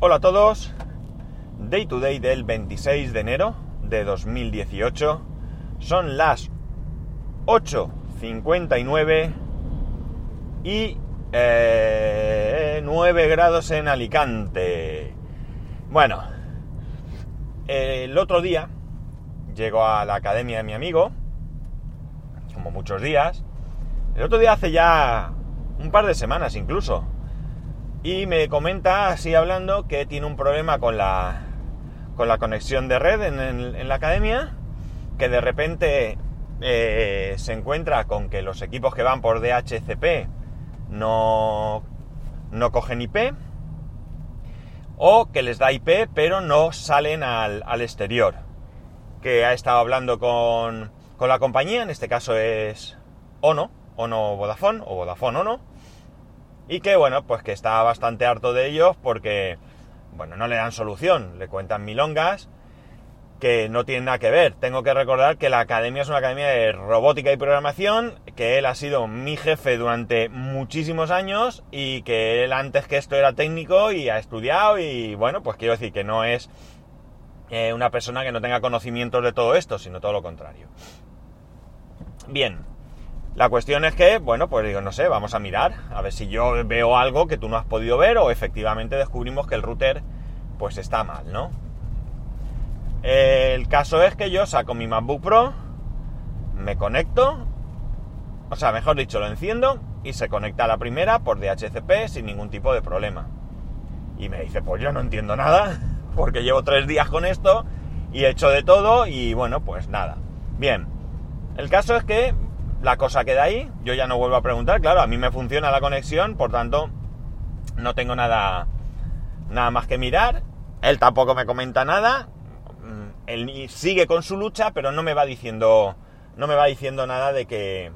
Hola a todos. Day to day del 26 de enero de 2018. Son las 8.59 y eh, 9 grados en Alicante. Bueno, el otro día llego a la academia de mi amigo, como muchos días. El otro día hace ya un par de semanas incluso. Y me comenta, así hablando, que tiene un problema con la, con la conexión de red en, la academia, que de repente eh, se encuentra con que los equipos que van por DHCP no, no cogen IP, o que les da IP pero no salen al, al exterior. Que ha estado hablando con, con la compañía, en este caso es Ono, Ono Vodafone o Vodafone Ono, y que bueno, pues que está bastante harto de ellos porque, bueno, no le dan solución, le cuentan milongas que no tienen nada que ver. Tengo que recordar que la academia es una academia de robótica y programación, que él ha sido mi jefe durante muchísimos años y que él antes que esto era técnico y ha estudiado y bueno, pues quiero decir que no es eh, una persona que no tenga conocimientos de todo esto, sino todo lo contrario. Bien, la cuestión es que, bueno, pues digo, no sé, vamos a mirar, a ver si yo veo algo que tú no has podido ver o efectivamente descubrimos que el router pues está mal, ¿no? El caso es que yo saco mi MacBook Pro, me conecto, o sea, mejor dicho, lo enciendo y se conecta a la primera por DHCP sin ningún tipo de problema. Y me dice, pues yo no entiendo nada, porque llevo tres días con esto y he hecho de todo y bueno, pues nada. Bien, el caso es que la cosa queda ahí, yo ya no vuelvo a preguntar, claro, a mí me funciona la conexión, por tanto, no tengo nada, nada más que mirar, él tampoco me comenta nada, mm, él sigue con su lucha, pero no me va diciendo, no me va diciendo nada de que,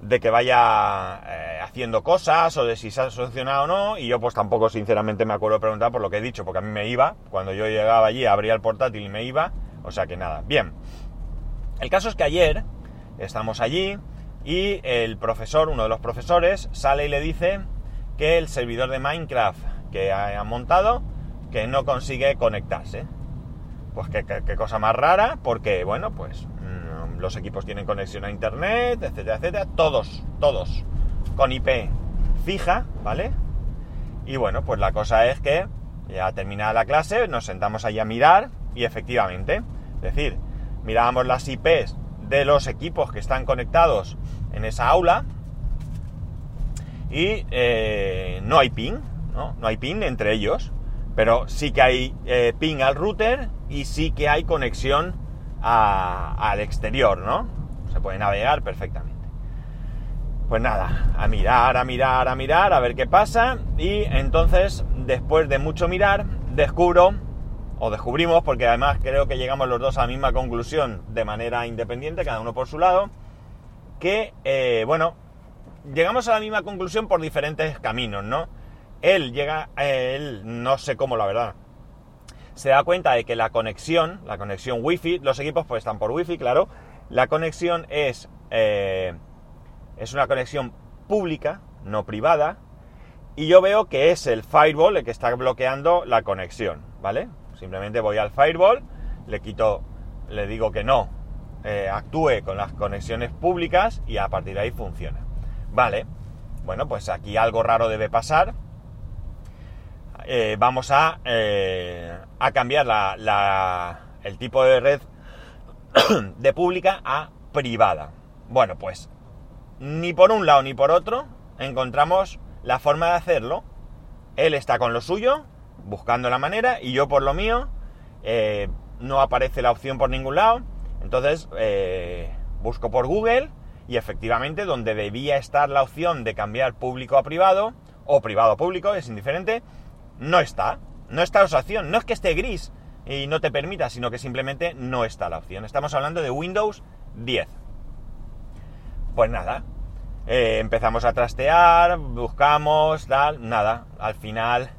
de que vaya eh, haciendo cosas o de si se ha solucionado o no, y yo pues tampoco sinceramente me acuerdo de preguntar por lo que he dicho, porque a mí me iba, cuando yo llegaba allí abría el portátil y me iba, o sea que nada, bien. El caso es que ayer, Estamos allí y el profesor, uno de los profesores, sale y le dice que el servidor de Minecraft que ha montado, que no consigue conectarse. Pues qué, cosa más rara, porque bueno, pues mm, los equipos tienen conexión a internet, etcétera, etcétera, todos, todos, con IP fija, ¿vale? Y bueno, pues la cosa es que ya terminada la clase, nos sentamos ahí a mirar y efectivamente, es decir, mirábamos las IPs de los equipos que están conectados en esa aula y eh, no hay ping, ¿no? hay ping entre ellos, pero sí que hay eh, ping al router y sí que hay conexión al exterior, ¿no? Se puede navegar perfectamente. Pues nada, a mirar, a mirar, a mirar, a ver qué pasa y entonces, después de mucho mirar, descubro o descubrimos, porque además creo que llegamos los dos a la misma conclusión de manera independiente, cada uno por su lado, que, eh, bueno, llegamos a la misma conclusión por diferentes caminos, ¿no? Él llega, él no sé cómo, la verdad, se da cuenta de que la conexión, la conexión wifi, los equipos pues están por wifi, claro, la conexión es, eh, es una conexión pública, no privada, y yo veo que es el firewall el que está bloqueando la conexión, ¿vale? Simplemente voy al firewall, le quito, le digo que no, eh, actúe con las conexiones públicas y a partir de ahí funciona. Vale, bueno, pues aquí algo raro debe pasar. Eh, vamos a, eh, a cambiar la, el tipo de red de pública a privada. Bueno, pues ni por un lado ni por otro encontramos la forma de hacerlo. Él está con lo suyo, buscando la manera y yo por lo mío eh, no aparece la opción por ningún lado. Entonces eh, busco por Google y efectivamente donde debía estar la opción de cambiar público a privado o privado a público, es indiferente, no está. No está esa opción. No es que esté gris y no te permita, sino que simplemente no está la opción. Estamos hablando de Windows 10. Pues nada, eh, empezamos a trastear, buscamos, tal, nada. Al final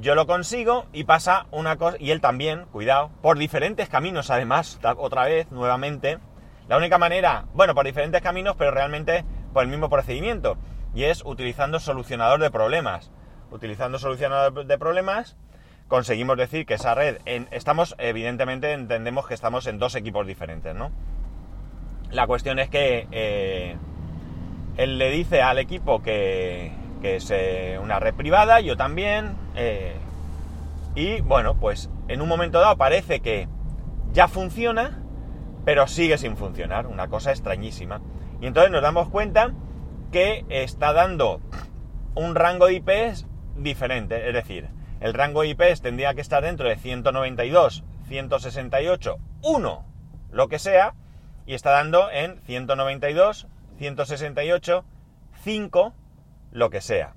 yo lo consigo y pasa una cosa, y él también, cuidado, por diferentes caminos además, otra vez, nuevamente. La única manera, bueno, por diferentes caminos, pero realmente por el mismo procedimiento, y es utilizando solucionador de problemas. Utilizando solucionador de problemas, conseguimos decir que esa red, estamos, evidentemente entendemos que estamos en dos equipos diferentes, ¿no? La cuestión es que eh, él le dice al equipo que, que es eh, una red privada, yo también, eh, y bueno, pues en un momento dado parece que ya funciona, pero sigue sin funcionar, una cosa extrañísima. Y entonces nos damos cuenta que está dando un rango de IPs diferente, es decir, el rango de IPs tendría que estar dentro de 192, 168, 1, lo que sea, y está dando en 192, 168, 5, lo que sea.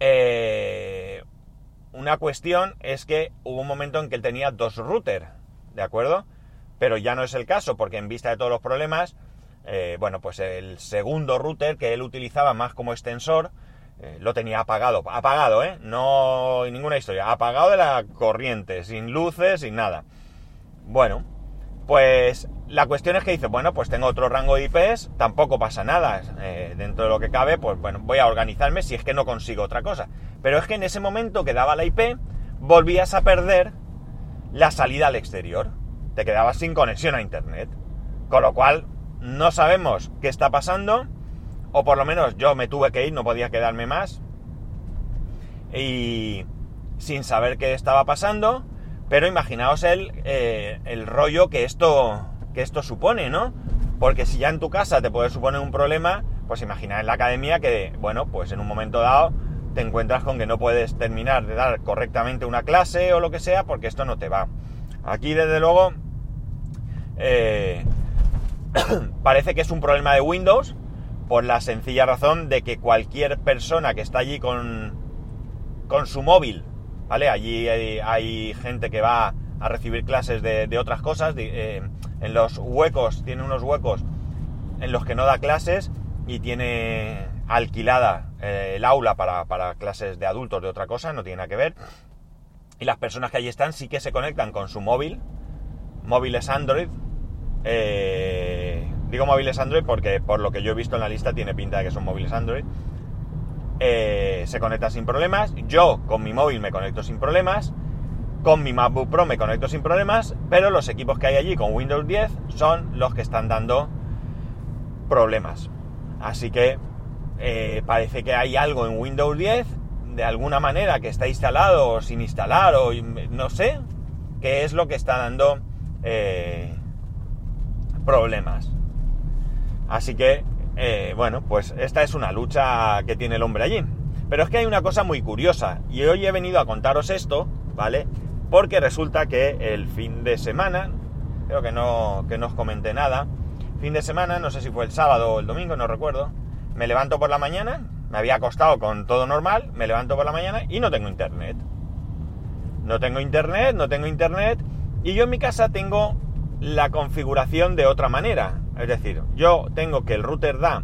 Eh, una cuestión es que hubo un momento en que él tenía dos routers, ¿de acuerdo? Pero ya no es el caso, porque en vista de todos los problemas, eh, bueno, pues el segundo router que él utilizaba más como extensor, eh, lo tenía apagado. Apagado, ¿eh? No ninguna historia. Apagado de la corriente, sin luces, sin nada. Bueno, pues la cuestión es que dice, bueno, pues tengo otro rango de IPs, tampoco pasa nada. Eh, dentro de lo que cabe, pues bueno, voy a organizarme si es que no consigo otra cosa. Pero es que en ese momento que daba la IP, volvías a perder la salida al exterior. Te quedabas sin conexión a Internet. Con lo cual, no sabemos qué está pasando. O por lo menos yo me tuve que ir, no podía quedarme más. Y sin saber qué estaba pasando. Pero imaginaos el, eh, el rollo que esto que esto supone, ¿no? Porque si ya en tu casa te puede suponer un problema, pues imagina en la academia que, bueno, pues en un momento dado te encuentras con que no puedes terminar de dar correctamente una clase o lo que sea porque esto no te va. Aquí, desde luego, eh, parece que es un problema de Windows por la sencilla razón de que cualquier persona que está allí con, con su móvil, Allí hay, gente que va a recibir clases de, otras cosas, eh, en los huecos, tiene unos huecos en los que no da clases y tiene alquilada eh, el aula para, clases de adultos de otra cosa, no tiene nada que ver. Y las personas que allí están sí que se conectan con su móvil, móviles Android. Eh, digo móviles Android porque por lo que yo he visto en la lista tiene pinta de que son móviles Android. Eh, se conecta sin problemas. Yo con mi móvil me conecto sin problemas. Con mi MacBook Pro me conecto sin problemas, pero los equipos que hay allí con Windows 10 son los que están dando problemas. Así que eh, parece que hay algo en Windows 10 de alguna manera que está instalado o sin instalar o no sé qué es lo que está dando eh, problemas. Así que, eh, bueno, pues esta es una lucha que tiene el hombre allí. Pero es que hay una cosa muy curiosa y hoy he venido a contaros esto, ¿vale? porque resulta que el fin de semana, creo que no, que no os comenté nada, fin de semana, no sé si fue el sábado o el domingo, no recuerdo, me levanto por la mañana, me había acostado con todo normal, me levanto por la mañana y no tengo internet. No tengo internet, no tengo internet, y yo en mi casa tengo la configuración de otra manera. Es decir, yo tengo que el router da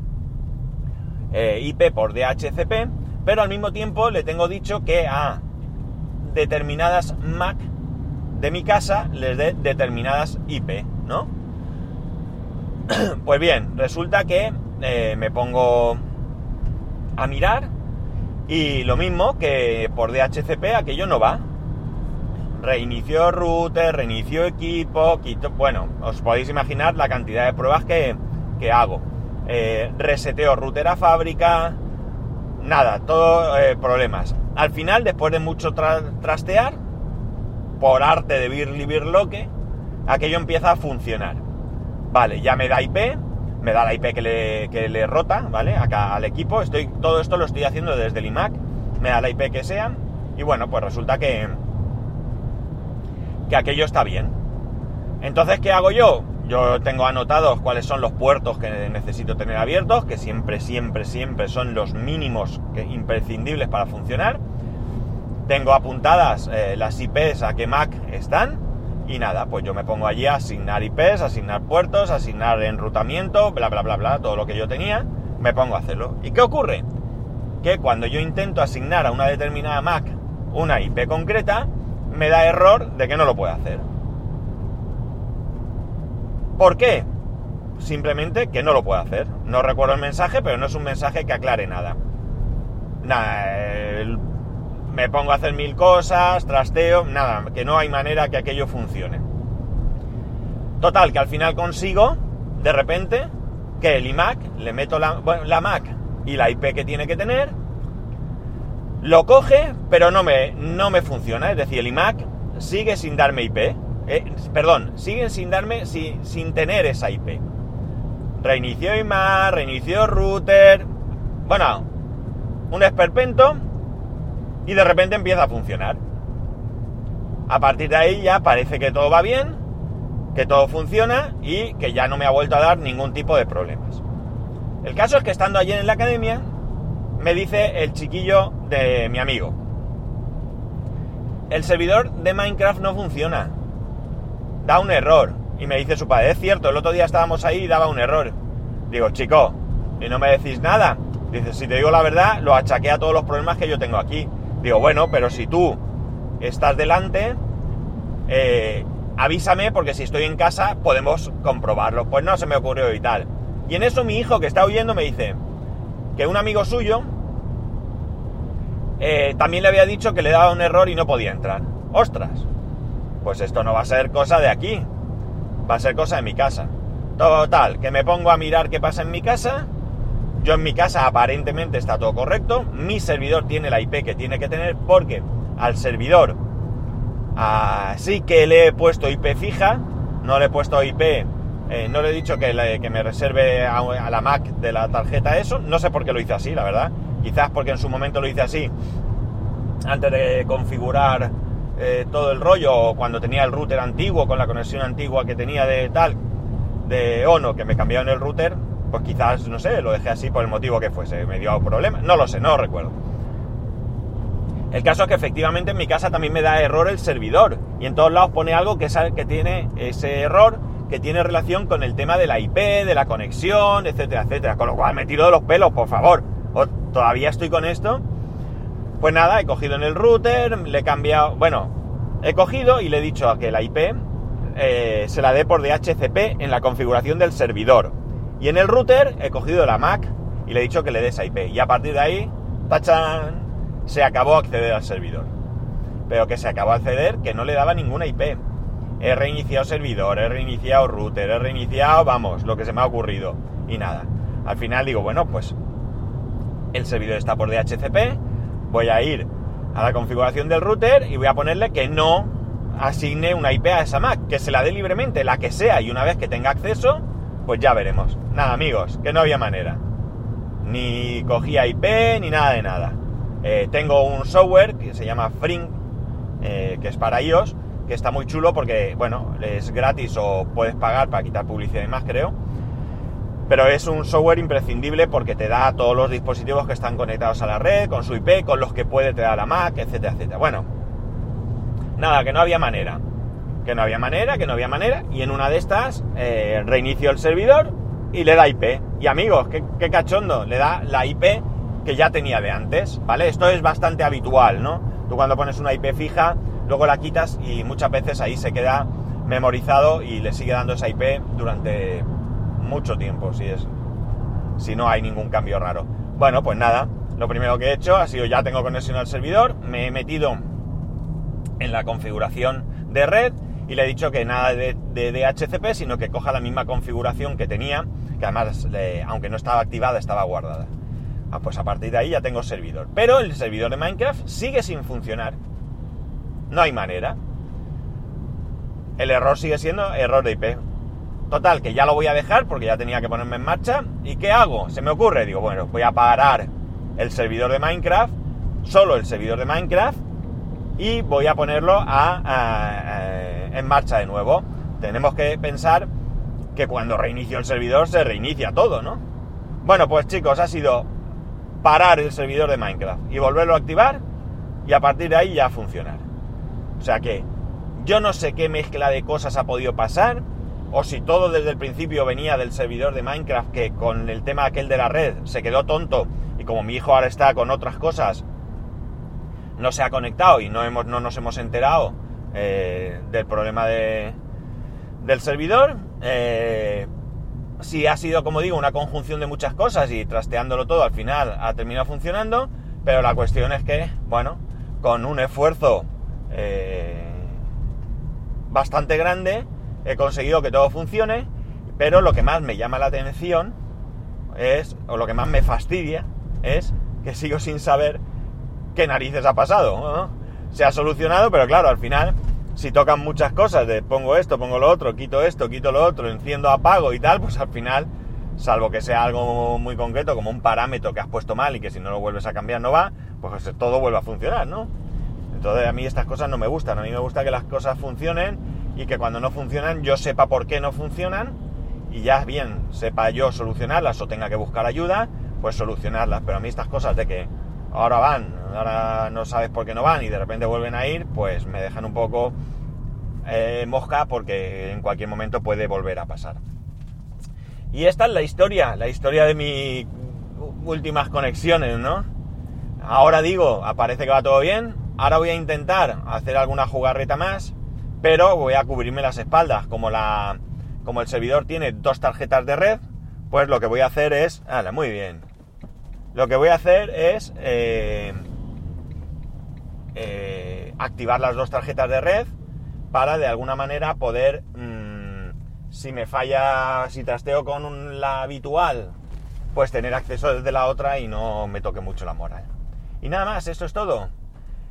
eh, IP por DHCP, pero al mismo tiempo le tengo dicho que a determinadas MAC de mi casa les dé determinadas IP, ¿no? Pues bien, resulta que eh, me pongo a mirar y lo mismo que por DHCP aquello no va. Reinicio router, reinicio equipo, quito... Bueno, os podéis imaginar la cantidad de pruebas que, hago. Eh, reseteo router a fábrica, nada, todo eh, problemas. Al final, después de mucho trastear, por arte de Birli Birloque, aquello empieza a funcionar. Vale, ya me da IP, me da la IP que le, le rota, ¿vale? Acá al equipo, estoy, todo esto lo estoy haciendo desde el iMac, me da la IP que sea, y bueno, pues resulta que, que aquello está bien. Entonces, ¿qué hago yo? Yo tengo anotados cuáles son los puertos que necesito tener abiertos, que siempre, siempre, siempre son los mínimos imprescindibles para funcionar. Tengo apuntadas eh, las IPs a qué Mac están. Y nada, pues yo me pongo allí a asignar IPs, asignar puertos, asignar enrutamiento, bla, bla, bla, bla, todo lo que yo tenía, me pongo a hacerlo. ¿Y qué ocurre? Que cuando yo intento asignar a una determinada Mac una IP concreta, me da error de que no lo puedo hacer. ¿Por qué? Simplemente que no lo puedo hacer. No recuerdo el mensaje, pero no es un mensaje que aclare nada. me pongo a hacer mil cosas, trasteo, nada, que no hay manera que aquello funcione. Total, que al final consigo, de repente, que el iMac, le meto la, la Mac y la IP que tiene que tener, lo coge, pero no me, no me funciona. Es decir, el iMac sigue sin darme IP. Eh, perdón, sigue sin darme, sin tener esa IP. Reinició iMac, reinició router. Bueno, un esperpento y de repente empieza a funcionar. A partir de ahí ya parece que todo va bien, que todo funciona y que ya no me ha vuelto a dar ningún tipo de problemas. El caso es que estando allí en la academia, me dice el chiquillo de mi amigo, el servidor de Minecraft no funciona, da un error. Y me dice su padre, es cierto, el otro día estábamos ahí y daba un error. Digo, chico, ¿y no me decís nada? Dice, si te digo la verdad, lo achaqué a todos los problemas que yo tengo aquí. Digo, bueno, pero si tú estás delante, eh, avísame porque si estoy en casa podemos comprobarlo. Pues no se me ocurrió y tal. Y en eso mi hijo que está oyendo me dice que un amigo suyo eh, también le había dicho que le daba un error y no podía entrar. ¡Ostras! Pues esto no va a ser cosa de aquí. Va a ser cosa de mi casa. Total, que me pongo a mirar qué pasa en mi casa yo en mi casa aparentemente está todo correcto. Mi servidor tiene la IP que tiene que tener porque al servidor sí que le he puesto IP fija, no le he puesto IP, eh, no le he dicho que, me reserve a, la Mac de la tarjeta eso. No sé por qué lo hice así, la verdad. Quizás porque en su momento lo hice así antes de configurar eh, todo el rollo o cuando tenía el router antiguo con la conexión antigua que tenía de tal de Ono que me cambiaron el router pues quizás, no sé, lo dejé así por el motivo que fuese, me dio problema, no lo sé, no lo recuerdo. El caso es que efectivamente en mi casa también me da error el servidor y en todos lados pone algo que, que tiene ese error que tiene relación con el tema de la IP, de la conexión, etcétera, etcétera. Con lo cual me tiro de los pelos, por favor. Todavía estoy con esto. Pues nada, he cogido en el router, le he cambiado, bueno, he cogido y le he dicho a que la IP eh, se la dé por DHCP en la configuración del servidor. Y en el router he cogido la Mac y le he dicho que le des IP. Y a partir de ahí, tachan, se acabó acceder al servidor. Pero que se acabó acceder, que no le daba ninguna IP. He reiniciado servidor, he reiniciado router, he reiniciado, vamos, lo que se me ha ocurrido. Y nada. Al final digo, bueno, pues el servidor está por DHCP, voy a ir a la configuración del router y voy a ponerle que no asigne una IP a esa Mac, que se la dé libremente, la que sea, y una vez que tenga acceso, pues ya veremos. Nada, amigos, que no había manera. Ni cogía IP, ni nada de nada. Eh, tengo un software que se llama Fring, eh, que es para iOS, que está muy chulo porque, bueno, es gratis o puedes pagar para quitar publicidad y más, creo. Pero es un software imprescindible porque te da todos los dispositivos que están conectados a la red, con su IP, con los que puede te da la Mac, etcétera, etcétera. Bueno, nada, que no había manera que no había manera, que no había manera, y en una de estas eh, reinicio el servidor y le da IP. Y amigos, qué, cachondo, le da la IP que ya tenía de antes, ¿vale? Esto es bastante habitual, ¿no? Tú cuando pones una IP fija, luego la quitas y muchas veces ahí se queda memorizado y le sigue dando esa IP durante mucho tiempo, si es si no hay ningún cambio raro. Bueno, pues nada, lo primero que he hecho ha sido ya tengo conexión al servidor, me he metido en la configuración de red y le he dicho que nada de, DHCP, sino que coja la misma configuración que tenía, que además, aunque no estaba activada, estaba guardada. Ah, pues a partir de ahí ya tengo servidor. Pero el servidor de Minecraft sigue sin funcionar. No hay manera. El error sigue siendo error de IP. Total, que ya lo voy a dejar porque ya tenía que ponerme en marcha. ¿Y qué hago? Se me ocurre, digo, bueno, voy a parar el servidor de Minecraft, solo el servidor de Minecraft, y voy a ponerlo a en marcha de nuevo. Tenemos que pensar que cuando reinicio el servidor se reinicia todo, ¿no? Bueno, pues chicos, ha sido parar el servidor de Minecraft y volverlo a activar y a partir de ahí ya funcionar. O sea que yo no sé qué mezcla de cosas ha podido pasar o si todo desde el principio venía del servidor de Minecraft que con el tema aquel de la red se quedó tonto y como mi hijo ahora está con otras cosas no se ha conectado y no, hemos, no nos hemos enterado eh, del problema de, del servidor. Eh, si ha sido, como digo, una conjunción de muchas cosas y trasteándolo todo al final ha terminado funcionando, pero la cuestión es que, bueno, con un esfuerzo eh, bastante grande, he conseguido que todo funcione, pero lo que más me llama la atención es, o lo que más me fastidia, es que sigo sin saber qué narices ha pasado. Se ha solucionado, pero claro, al final, si tocan muchas cosas, de pongo esto, pongo lo otro, quito esto, quito lo otro, enciendo, apago y tal, pues al final, salvo que sea algo muy concreto, como un parámetro que has puesto mal y que si no lo vuelves a cambiar no va, pues todo vuelve a funcionar, ¿no? Entonces a mí estas cosas no me gustan, a mí me gusta que las cosas funcionen y que cuando no funcionan yo sepa por qué no funcionan y ya bien sepa yo solucionarlas o tenga que buscar ayuda, pues solucionarlas. Pero a mí estas cosas de que ahora van, ahora no sabes por qué no van y de repente vuelven a ir, pues me dejan un poco eh, mosca porque en cualquier momento puede volver a pasar. Y esta es la historia, la historia de mis últimas conexiones, ¿no? Ahora digo, aparece que va todo bien, ahora voy a intentar hacer alguna jugarreta más, pero voy a cubrirme las espaldas, como la como el servidor tiene dos tarjetas de red, pues lo que voy a hacer es... ¡Hala, muy bien! Lo que voy a hacer es eh, eh, activar las dos tarjetas de red para de alguna manera poder, mm, si me falla, si trasteo con la habitual, pues tener acceso desde la otra y no me toque mucho la moral. Y nada más, esto es todo.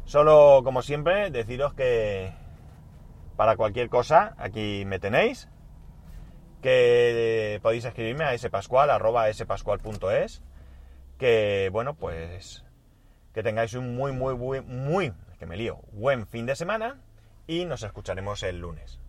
Solo, como siempre, deciros que para cualquier cosa, aquí me tenéis que podéis escribirme a spascual, arroba spascual.es, que bueno, pues que tengáis un muy, muy, muy, muy, que me lío, buen fin de semana y nos escucharemos el lunes.